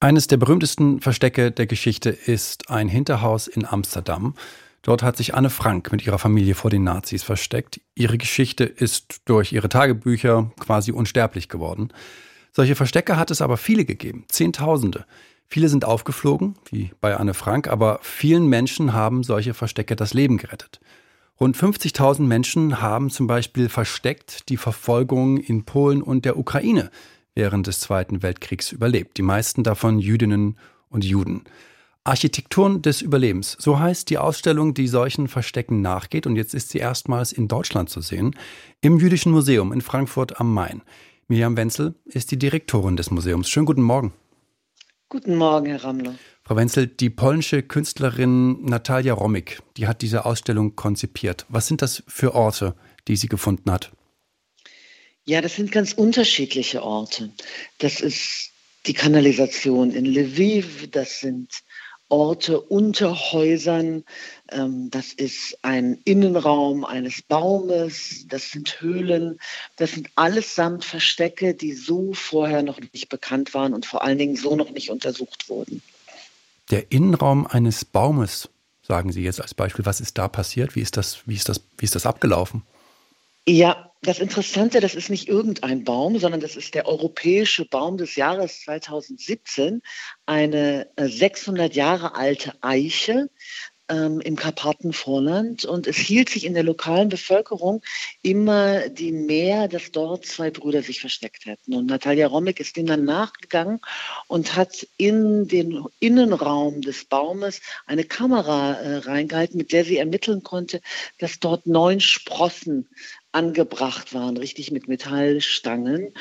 Eines der berühmtesten Verstecke der Geschichte ist ein Hinterhaus in Amsterdam. Dort hat sich Anne Frank mit ihrer Familie vor den Nazis versteckt. Ihre Geschichte ist durch ihre Tagebücher quasi unsterblich geworden. Solche Verstecke hat es aber viele gegeben, Zehntausende. Viele sind aufgeflogen, wie bei Anne Frank, aber vielen Menschen haben solche Verstecke das Leben gerettet. Rund 50.000 Menschen haben zum Beispiel versteckt die Verfolgung in Polen und der Ukraine während des Zweiten Weltkriegs überlebt, die meisten davon Jüdinnen und Juden. Architekturen des Überlebens, so heißt die Ausstellung, die solchen Verstecken nachgeht und jetzt ist sie erstmals in Deutschland zu sehen, im Jüdischen Museum in Frankfurt am Main. Miriam Wenzel ist die Direktorin des Museums. Schönen guten Morgen. Guten Morgen, Herr Rammler. Frau Wenzel, die polnische Künstlerin Natalia Romik, die hat diese Ausstellung konzipiert. Was sind das für Orte, die sie gefunden hat? Ja, das sind ganz unterschiedliche Orte. Das ist die Kanalisation in Lviv, das sind Orte unter Häusern, ähm, das ist ein Innenraum eines Baumes, das sind Höhlen, das sind allesamt Verstecke, die so vorher noch nicht bekannt waren und vor allen Dingen so noch nicht untersucht wurden. Der Innenraum eines Baumes, sagen Sie jetzt als Beispiel, was ist da passiert? Wie ist das, wie ist das, wie ist das abgelaufen? Ja, das Interessante, das ist nicht irgendein Baum, sondern das ist der europäische Baum des Jahres 2017, eine 600 äh, Jahre alte Eiche ähm, im Karpatenvorland. Und es hielt sich in der lokalen Bevölkerung immer die Mehr, dass dort zwei Brüder sich versteckt hätten. Und Natalia Romek ist dem dann nachgegangen und hat in den Innenraum des Baumes eine Kamera äh, reingehalten, mit der sie ermitteln konnte, dass dort neun Sprossen angebracht waren, richtig mit Metallstangen.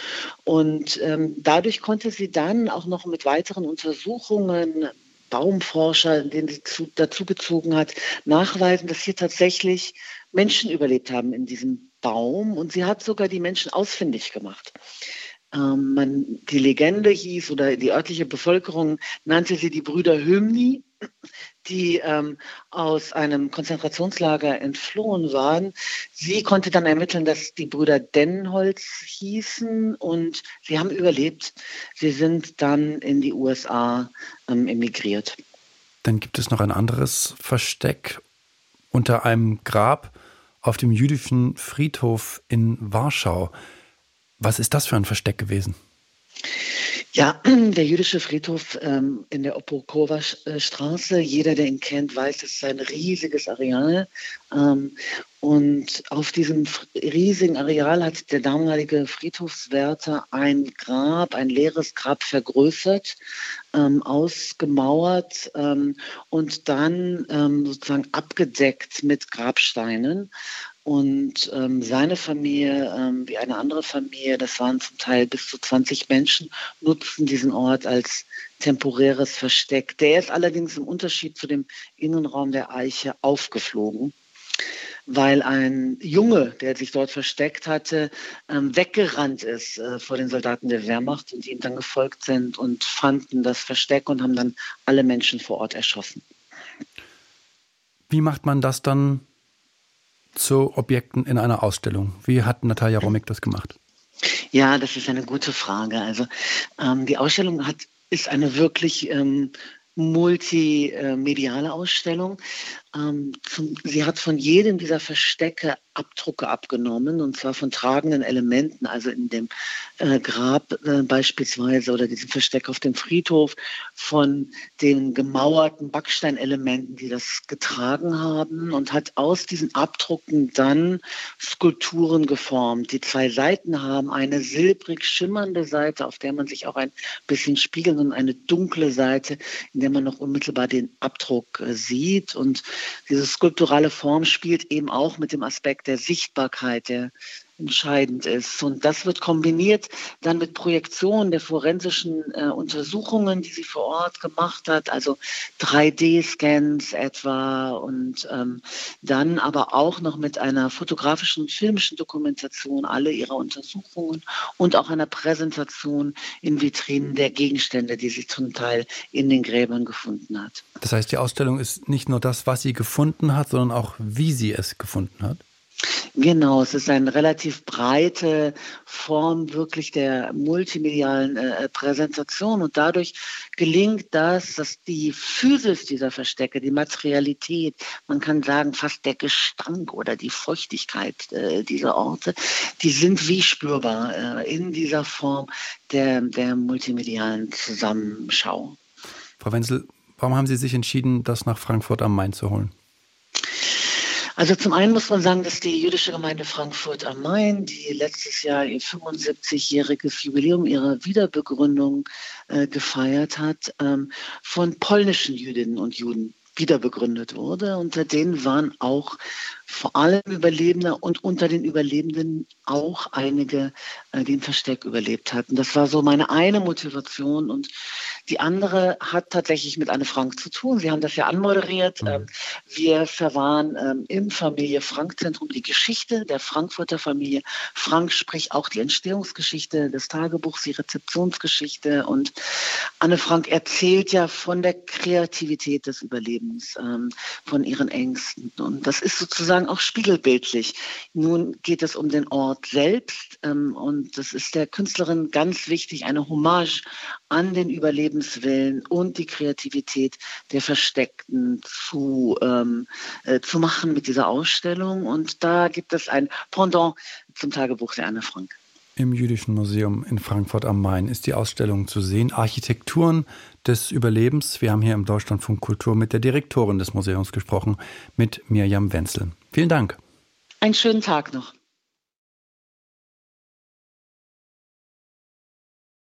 Und ähm, dadurch konnte sie dann auch noch mit weiteren Untersuchungen, Baumforscher, den sie zu, dazu hat, nachweisen, dass hier tatsächlich Menschen überlebt haben in diesem Baum. Und sie hat sogar die Menschen ausfindig gemacht. Ähm, man, die Legende hieß oder die örtliche Bevölkerung nannte sie die Brüder Hymni die ähm, aus einem Konzentrationslager entflohen waren. Sie konnte dann ermitteln, dass die Brüder Dennholz hießen und sie haben überlebt. Sie sind dann in die USA ähm, emigriert. Dann gibt es noch ein anderes Versteck unter einem Grab auf dem jüdischen Friedhof in Warschau. Was ist das für ein Versteck gewesen? Ja, der jüdische Friedhof ähm, in der Opokowa Straße, jeder, der ihn kennt, weiß, es ist ein riesiges Areal. Ähm, und auf diesem riesigen Areal hat der damalige Friedhofswärter ein Grab, ein leeres Grab vergrößert, ähm, ausgemauert ähm, und dann ähm, sozusagen abgedeckt mit Grabsteinen. Und ähm, seine Familie, ähm, wie eine andere Familie, das waren zum Teil bis zu 20 Menschen, nutzten diesen Ort als temporäres Versteck. Der ist allerdings im Unterschied zu dem Innenraum der Eiche aufgeflogen, weil ein Junge, der sich dort versteckt hatte, ähm, weggerannt ist äh, vor den Soldaten der Wehrmacht und die ihm dann gefolgt sind und fanden das Versteck und haben dann alle Menschen vor Ort erschossen. Wie macht man das dann zu Objekten in einer Ausstellung? Wie hat Natalia Romig das gemacht? Ja, das ist eine gute Frage. Also ähm, die Ausstellung hat, ist eine wirklich ähm, multimediale Ausstellung. Ähm, sie hat von jedem dieser Verstecke Abdrucke abgenommen, und zwar von tragenden Elementen, also in dem äh, Grab äh, beispielsweise oder diesem Versteck auf dem Friedhof, von den gemauerten Backsteinelementen, die das getragen haben, und hat aus diesen Abdrucken dann Skulpturen geformt. Die zwei Seiten haben eine silbrig schimmernde Seite, auf der man sich auch ein bisschen spiegelt, und eine dunkle Seite, in der man noch unmittelbar den Abdruck äh, sieht. Und diese skulpturale Form spielt eben auch mit dem Aspekt der Sichtbarkeit, der entscheidend ist. Und das wird kombiniert dann mit Projektionen der forensischen äh, Untersuchungen, die sie vor Ort gemacht hat, also 3D-Scans etwa und ähm, dann aber auch noch mit einer fotografischen und filmischen Dokumentation aller ihrer Untersuchungen und auch einer Präsentation in Vitrinen der Gegenstände, die sie zum Teil in den Gräbern gefunden hat. Das heißt, die Ausstellung ist nicht nur das, was sie gefunden hat, sondern auch, wie sie es gefunden hat? Genau, es ist eine relativ breite Form wirklich der multimedialen äh, Präsentation und dadurch gelingt das, dass die Physis dieser Verstecke, die Materialität, man kann sagen fast der Gestank oder die Feuchtigkeit äh, dieser Orte, die sind wie spürbar äh, in dieser Form der, der multimedialen Zusammenschau. Frau Wenzel, warum haben Sie sich entschieden, das nach Frankfurt am Main zu holen? Also zum einen muss man sagen, dass die jüdische Gemeinde Frankfurt am Main, die letztes Jahr ihr 75-jähriges Jubiläum ihrer Wiederbegründung äh, gefeiert hat, ähm, von polnischen Jüdinnen und Juden wiederbegründet wurde. Unter denen waren auch vor allem Überlebende und unter den Überlebenden auch einige, äh, die im Versteck überlebt hatten. Das war so meine eine Motivation und die andere hat tatsächlich mit Anne Frank zu tun. Sie haben das ja anmoderiert. Mhm. Ähm, wir verwahren ähm, im Familie Frank Zentrum die Geschichte der Frankfurter Familie. Frank spricht auch die Entstehungsgeschichte des Tagebuchs, die Rezeptionsgeschichte und Anne Frank erzählt ja von der Kreativität des Überlebens, ähm, von ihren Ängsten und das ist sozusagen auch spiegelbildlich. Nun geht es um den Ort selbst und das ist der Künstlerin ganz wichtig, eine Hommage an den Überlebenswillen und die Kreativität der Versteckten zu, ähm, äh, zu machen mit dieser Ausstellung. Und da gibt es ein Pendant zum Tagebuch der Anne Frank. Im Jüdischen Museum in Frankfurt am Main ist die Ausstellung zu sehen. Architekturen des Überlebens. Wir haben hier im Deutschlandfunk Kultur mit der Direktorin des Museums gesprochen, mit Mirjam Wenzel. Vielen Dank. Einen schönen Tag noch.